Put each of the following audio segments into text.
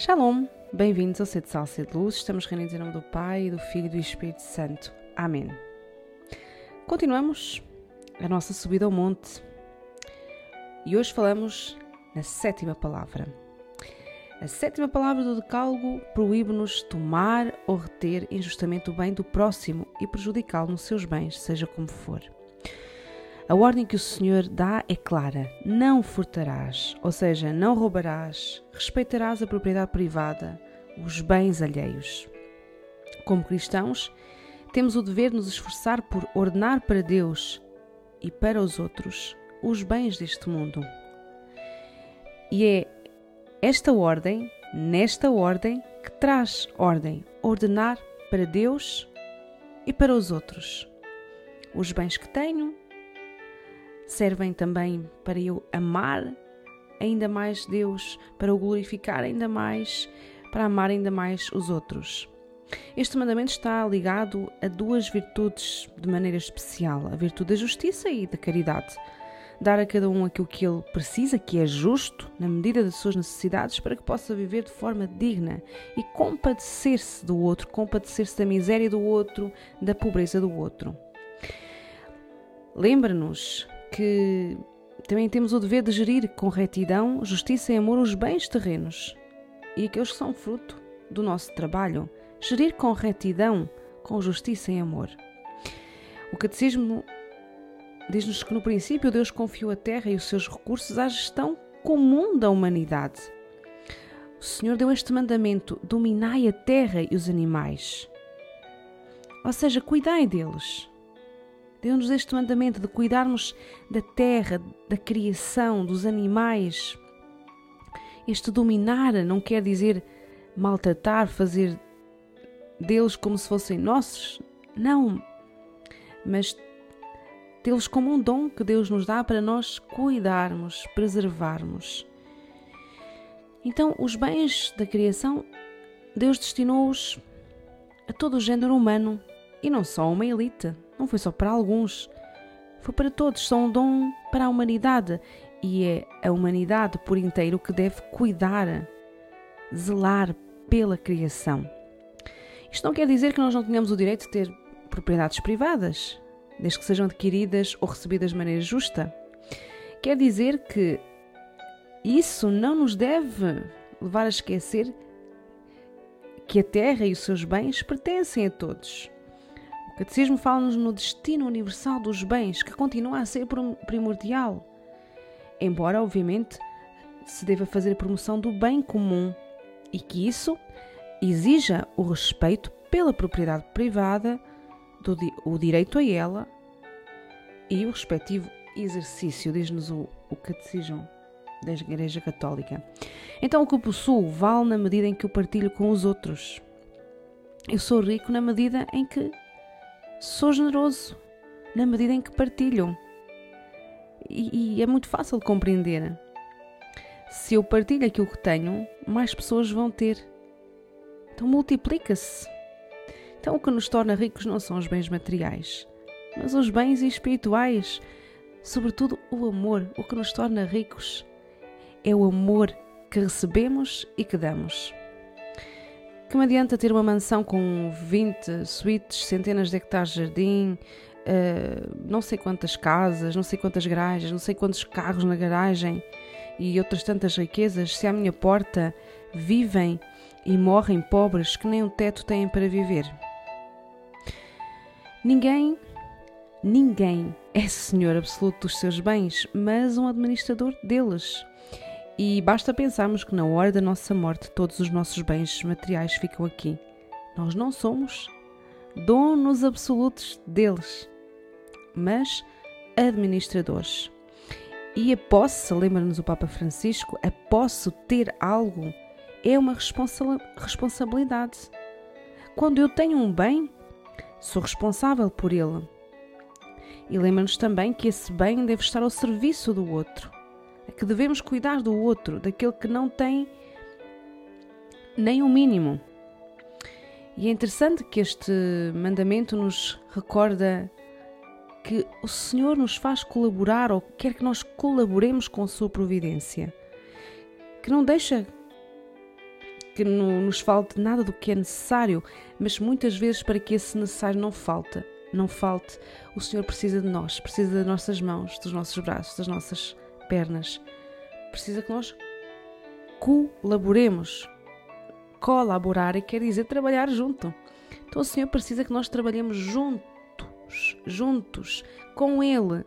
Shalom, bem-vindos ao Sede Sal, Sede Luz. Estamos reunidos em nome do Pai, do Filho e do Espírito Santo. Amém. Continuamos a nossa subida ao monte e hoje falamos na sétima palavra. A sétima palavra do Decálogo proíbe-nos tomar ou reter injustamente o bem do próximo e prejudicá-lo nos seus bens, seja como for. A ordem que o Senhor dá é clara: não furtarás, ou seja, não roubarás, respeitarás a propriedade privada, os bens alheios. Como cristãos, temos o dever de nos esforçar por ordenar para Deus e para os outros os bens deste mundo. E é esta ordem, nesta ordem, que traz ordem, ordenar para Deus e para os outros. Os bens que tenho, servem também para eu amar ainda mais Deus, para o glorificar ainda mais, para amar ainda mais os outros. Este mandamento está ligado a duas virtudes de maneira especial: a virtude da justiça e da caridade. Dar a cada um aquilo que ele precisa, que é justo, na medida das suas necessidades, para que possa viver de forma digna e compadecer-se do outro, compadecer-se da miséria do outro, da pobreza do outro. Lembra-nos que também temos o dever de gerir com retidão, justiça e amor os bens terrenos e aqueles que são fruto do nosso trabalho. Gerir com retidão, com justiça e amor. O Catecismo diz-nos que no princípio Deus confiou a terra e os seus recursos à gestão comum da humanidade. O Senhor deu este mandamento: dominai a terra e os animais. Ou seja, cuidai deles Deu-nos este mandamento de cuidarmos da terra, da criação, dos animais. Este dominar não quer dizer maltratar, fazer deles como se fossem nossos. Não. Mas tê-los como um dom que Deus nos dá para nós cuidarmos, preservarmos. Então, os bens da criação, Deus destinou-os a todo o género humano e não só uma elite não foi só para alguns, foi para todos, são um dom para a humanidade e é a humanidade por inteiro que deve cuidar, zelar pela criação. Isto não quer dizer que nós não tenhamos o direito de ter propriedades privadas, desde que sejam adquiridas ou recebidas de maneira justa. Quer dizer que isso não nos deve levar a esquecer que a terra e os seus bens pertencem a todos. Catecismo fala-nos no destino universal dos bens, que continua a ser primordial. Embora, obviamente, se deva fazer promoção do bem comum e que isso exija o respeito pela propriedade privada, do, o direito a ela e o respectivo exercício, diz-nos o, o Catecismo da Igreja Católica. Então, o que possuo vale na medida em que eu partilho com os outros. Eu sou rico na medida em que sou generoso na medida em que partilho. E, e é muito fácil de compreender. Se eu partilho aquilo que tenho, mais pessoas vão ter. Então multiplica-se. Então o que nos torna ricos não são os bens materiais, mas os bens espirituais, sobretudo o amor. O que nos torna ricos é o amor que recebemos e que damos. Que me adianta ter uma mansão com 20 suítes, centenas de hectares de jardim, uh, não sei quantas casas, não sei quantas garagens, não sei quantos carros na garagem e outras tantas riquezas, se à minha porta vivem e morrem pobres que nem um teto têm para viver? Ninguém, ninguém é senhor absoluto dos seus bens, mas um administrador deles. E basta pensarmos que na hora da nossa morte todos os nossos bens materiais ficam aqui. Nós não somos donos absolutos deles, mas administradores. E a posse, lembra-nos o Papa Francisco, a posse ter algo é uma responsa responsabilidade. Quando eu tenho um bem, sou responsável por ele. E lembra-nos também que esse bem deve estar ao serviço do outro que devemos cuidar do outro, daquele que não tem nem o mínimo. E é interessante que este mandamento nos recorda que o Senhor nos faz colaborar ou quer que nós colaboremos com a sua providência, que não deixa que não nos falte nada do que é necessário, mas muitas vezes para que esse necessário não falte, não falte, o Senhor precisa de nós, precisa das nossas mãos, dos nossos braços, das nossas pernas. Precisa que nós colaboremos. Colaborar quer dizer trabalhar junto. Então o Senhor precisa que nós trabalhemos juntos, juntos, com Ele,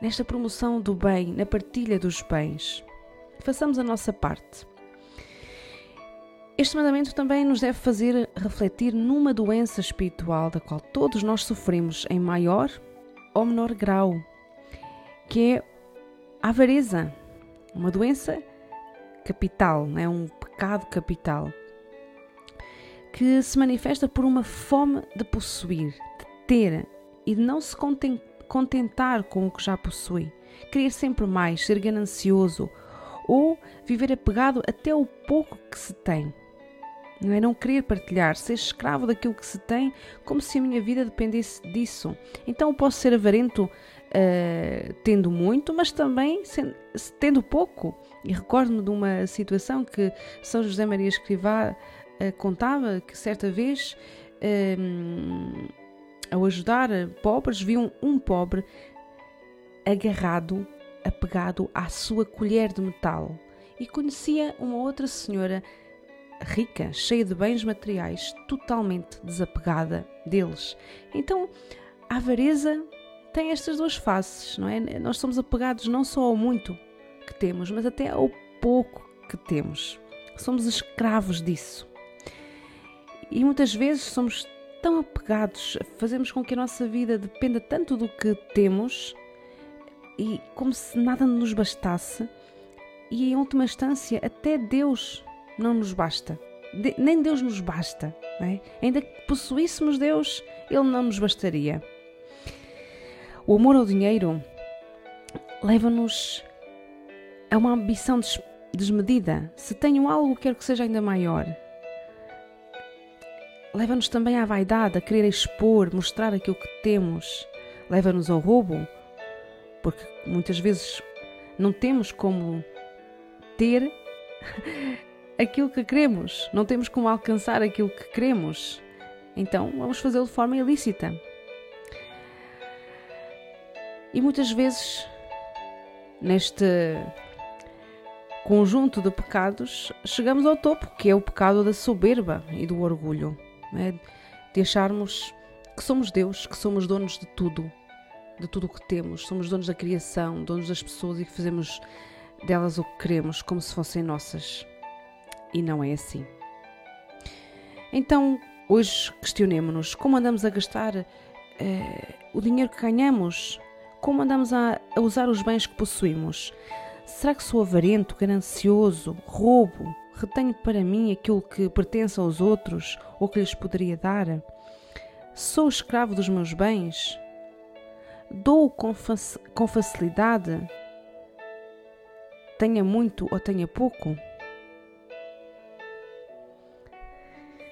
nesta promoção do bem, na partilha dos bens. Façamos a nossa parte. Este mandamento também nos deve fazer refletir numa doença espiritual da qual todos nós sofremos em maior ou menor grau, que é avareza, uma doença capital, é um pecado capital, que se manifesta por uma fome de possuir, de ter e de não se contentar com o que já possui, querer sempre mais, ser ganancioso ou viver apegado até ao pouco que se tem não é? Não querer partilhar, ser escravo daquilo que se tem, como se a minha vida dependesse disso. Então eu posso ser avarento uh, tendo muito, mas também sendo, tendo pouco. E recordo-me de uma situação que São José Maria Escrivá uh, contava que certa vez, uh, ao ajudar pobres, viu um pobre agarrado, apegado à sua colher de metal. E conhecia uma outra senhora rica, cheia de bens materiais, totalmente desapegada deles. Então, a avareza tem estas duas faces, não é? Nós somos apegados não só ao muito que temos, mas até ao pouco que temos. Somos escravos disso. E muitas vezes somos tão apegados, fazemos com que a nossa vida dependa tanto do que temos e como se nada nos bastasse, e em última instância, até Deus não nos basta. De, nem Deus nos basta. É? Ainda que possuíssemos Deus, Ele não nos bastaria. O amor ao dinheiro leva-nos a uma ambição des desmedida. Se tenho algo, quero que seja ainda maior. Leva-nos também à vaidade, a querer expor, mostrar aquilo que temos. Leva-nos ao roubo, porque muitas vezes não temos como ter aquilo que queremos, não temos como alcançar aquilo que queremos. Então vamos fazê-lo de forma ilícita. E muitas vezes, neste conjunto de pecados, chegamos ao topo, que é o pecado da soberba e do orgulho, é? de acharmos que somos Deus, que somos donos de tudo, de tudo o que temos, somos donos da criação, donos das pessoas e que fazemos delas o que queremos, como se fossem nossas e não é assim. Então, hoje questionemos-nos como andamos a gastar uh, o dinheiro que ganhamos, como andamos a, usar os bens que possuímos. Será que sou avarento, ganancioso, roubo, retenho para mim aquilo que pertence aos outros ou que lhes poderia dar? Sou escravo dos meus bens? Dou com, com facilidade? Tenha muito ou tenha pouco?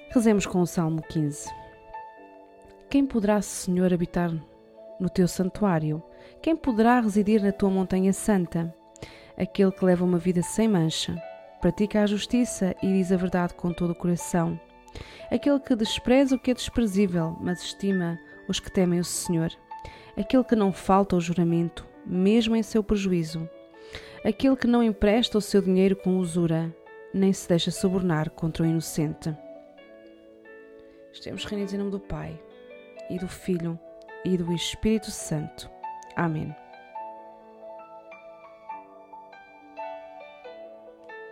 Rezemos com o Salmo 15. Quem poderá, Senhor, habitar no teu santuário? Quem poderá residir na tua montanha santa? Aquele que leva uma vida sem mancha, pratica a justiça e diz a verdade com todo o coração. Aquele que despreza o que é desprezível, mas estima os que temem o Senhor. Aquele que não falta ao juramento, mesmo em seu prejuízo. Aquele que não empresta o seu dinheiro com usura, nem se deixa subornar contra o inocente. Estamos reunidos em nome do Pai, e do Filho, e do Espírito Santo. Amém.